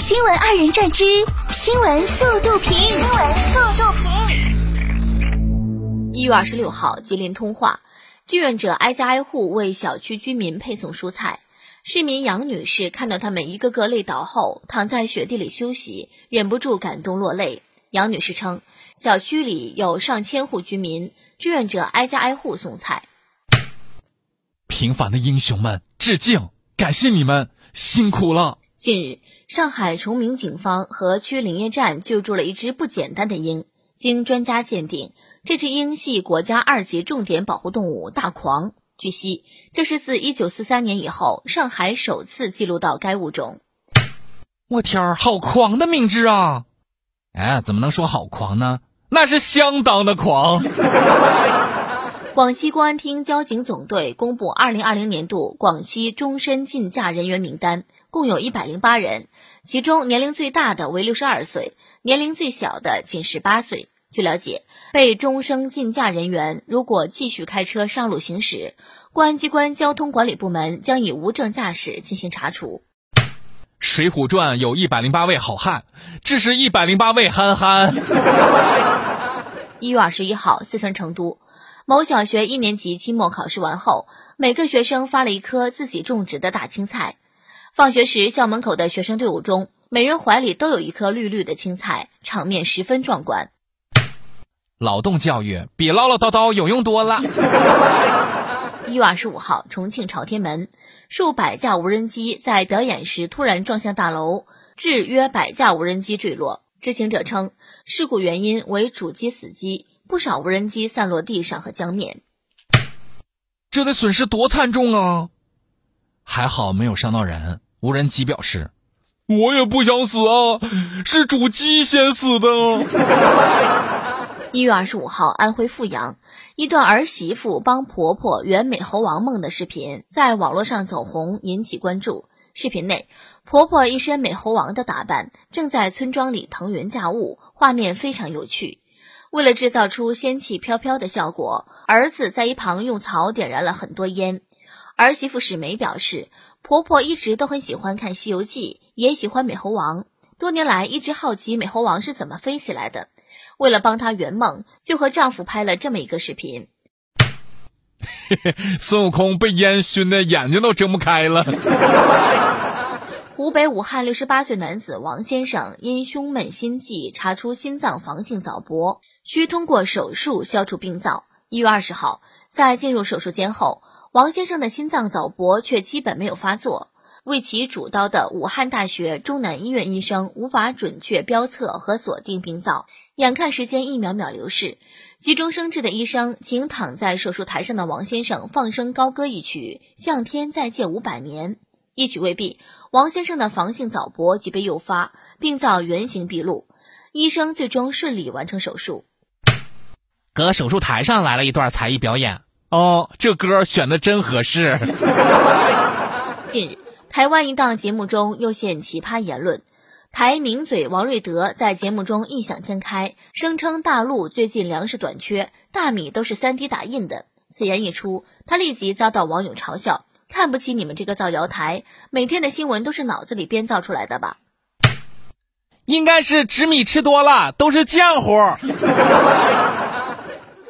新闻二人转之新闻速度评。新闻速度评。一月二十六号，吉林通化，志愿者挨家挨户为小区居民配送蔬菜。市民杨女士看到他们一个个累倒后躺在雪地里休息，忍不住感动落泪。杨女士称，小区里有上千户居民，志愿者挨家挨户送菜。平凡的英雄们，致敬，感谢你们辛苦了。近日，上海崇明警方和区林业站救助了一只不简单的鹰。经专家鉴定，这只鹰系国家二级重点保护动物大狂。据悉，这是自1943年以后上海首次记录到该物种。我天儿，好狂的名字啊！哎，怎么能说好狂呢？那是相当的狂。广西公安厅交警总队公布2020年度广西终身禁驾人员名单，共有一百零八人，其中年龄最大的为六十二岁，年龄最小的仅十八岁。据了解，被终生禁驾人员如果继续开车上路行驶，公安机关交通管理部门将以无证驾驶进行查处。《水浒传》有一百零八位好汉，这是一百零八位憨憨。一月二十一号，四川成都。某小学一年级期末考试完后，每个学生发了一颗自己种植的大青菜。放学时，校门口的学生队伍中，每人怀里都有一颗绿绿的青菜，场面十分壮观。劳动教育比唠唠叨叨有用多了。一月二十五号，重庆朝天门，数百架无人机在表演时突然撞向大楼，致约百架无人机坠落。知情者称，事故原因为主机死机。不少无人机散落地上和江面，这得损失多惨重啊！还好没有伤到人。无人机表示：“我也不想死啊，是主机先死的。”一月二十五号，安徽阜阳，一段儿媳妇帮婆婆圆美猴王梦的视频在网络上走红，引起关注。视频内，婆婆一身美猴王的打扮，正在村庄里腾云驾雾，画面非常有趣。为了制造出仙气飘飘的效果，儿子在一旁用草点燃了很多烟。儿媳妇史梅表示，婆婆一直都很喜欢看《西游记》，也喜欢美猴王，多年来一直好奇美猴王是怎么飞起来的。为了帮她圆梦，就和丈夫拍了这么一个视频。孙悟空被烟熏的眼睛都睁不开了。湖北武汉六十八岁男子王先生因胸闷心悸，查出心脏房性早搏。需通过手术消除病灶。一月二十号，在进入手术间后，王先生的心脏早搏却基本没有发作。为其主刀的武汉大学中南医院医生无法准确标测和锁定病灶，眼看时间一秒秒流逝，急中生智的医生请躺在手术台上的王先生放声高歌一曲《向天再借五百年》。一曲未毕，王先生的房性早搏即被诱发，病灶原形毕露，医生最终顺利完成手术。搁手术台上来了一段才艺表演哦，这歌选的真合适。近日，台湾一档节目中又现奇葩言论，台名嘴王瑞德在节目中异想天开，声称大陆最近粮食短缺，大米都是 3D 打印的。此言一出，他立即遭到网友嘲笑，看不起你们这个造谣台，每天的新闻都是脑子里编造出来的吧？应该是纸米吃多了，都是浆糊。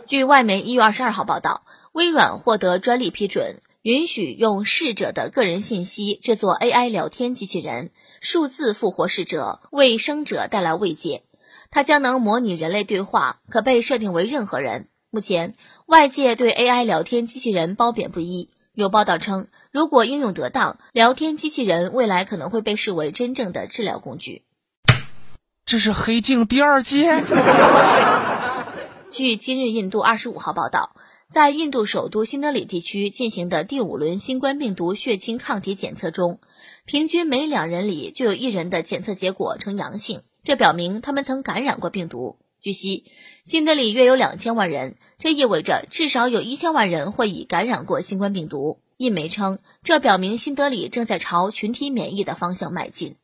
据外媒一月二十二号报道，微软获得专利批准，允许用逝者的个人信息制作 AI 聊天机器人，数字复活逝者，为生者带来慰藉。它将能模拟人类对话，可被设定为任何人。目前，外界对 AI 聊天机器人褒贬不一。有报道称，如果应用得当，聊天机器人未来可能会被视为真正的治疗工具。这是黑镜第二季。据今日印度二十五号报道，在印度首都新德里地区进行的第五轮新冠病毒血清抗体检测中，平均每两人里就有一人的检测结果呈阳性，这表明他们曾感染过病毒。据悉，新德里约有两千万人，这意味着至少有一千万人会已感染过新冠病毒。印媒称，这表明新德里正在朝群体免疫的方向迈进。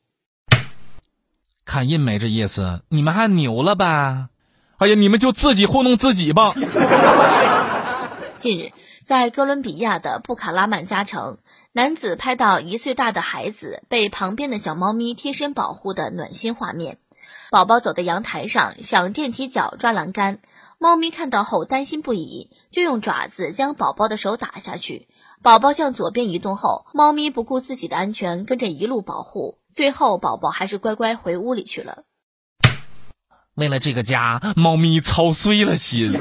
看印媒这意思，你们还牛了吧？哎呀，你们就自己糊弄自己吧。近日，在哥伦比亚的布卡拉曼加城，男子拍到一岁大的孩子被旁边的小猫咪贴身保护的暖心画面。宝宝走在阳台上，想踮起脚抓栏杆，猫咪看到后担心不已，就用爪子将宝宝的手打下去。宝宝向左边移动后，猫咪不顾自己的安全，跟着一路保护，最后宝宝还是乖乖回屋里去了。为了这个家，猫咪操碎了心。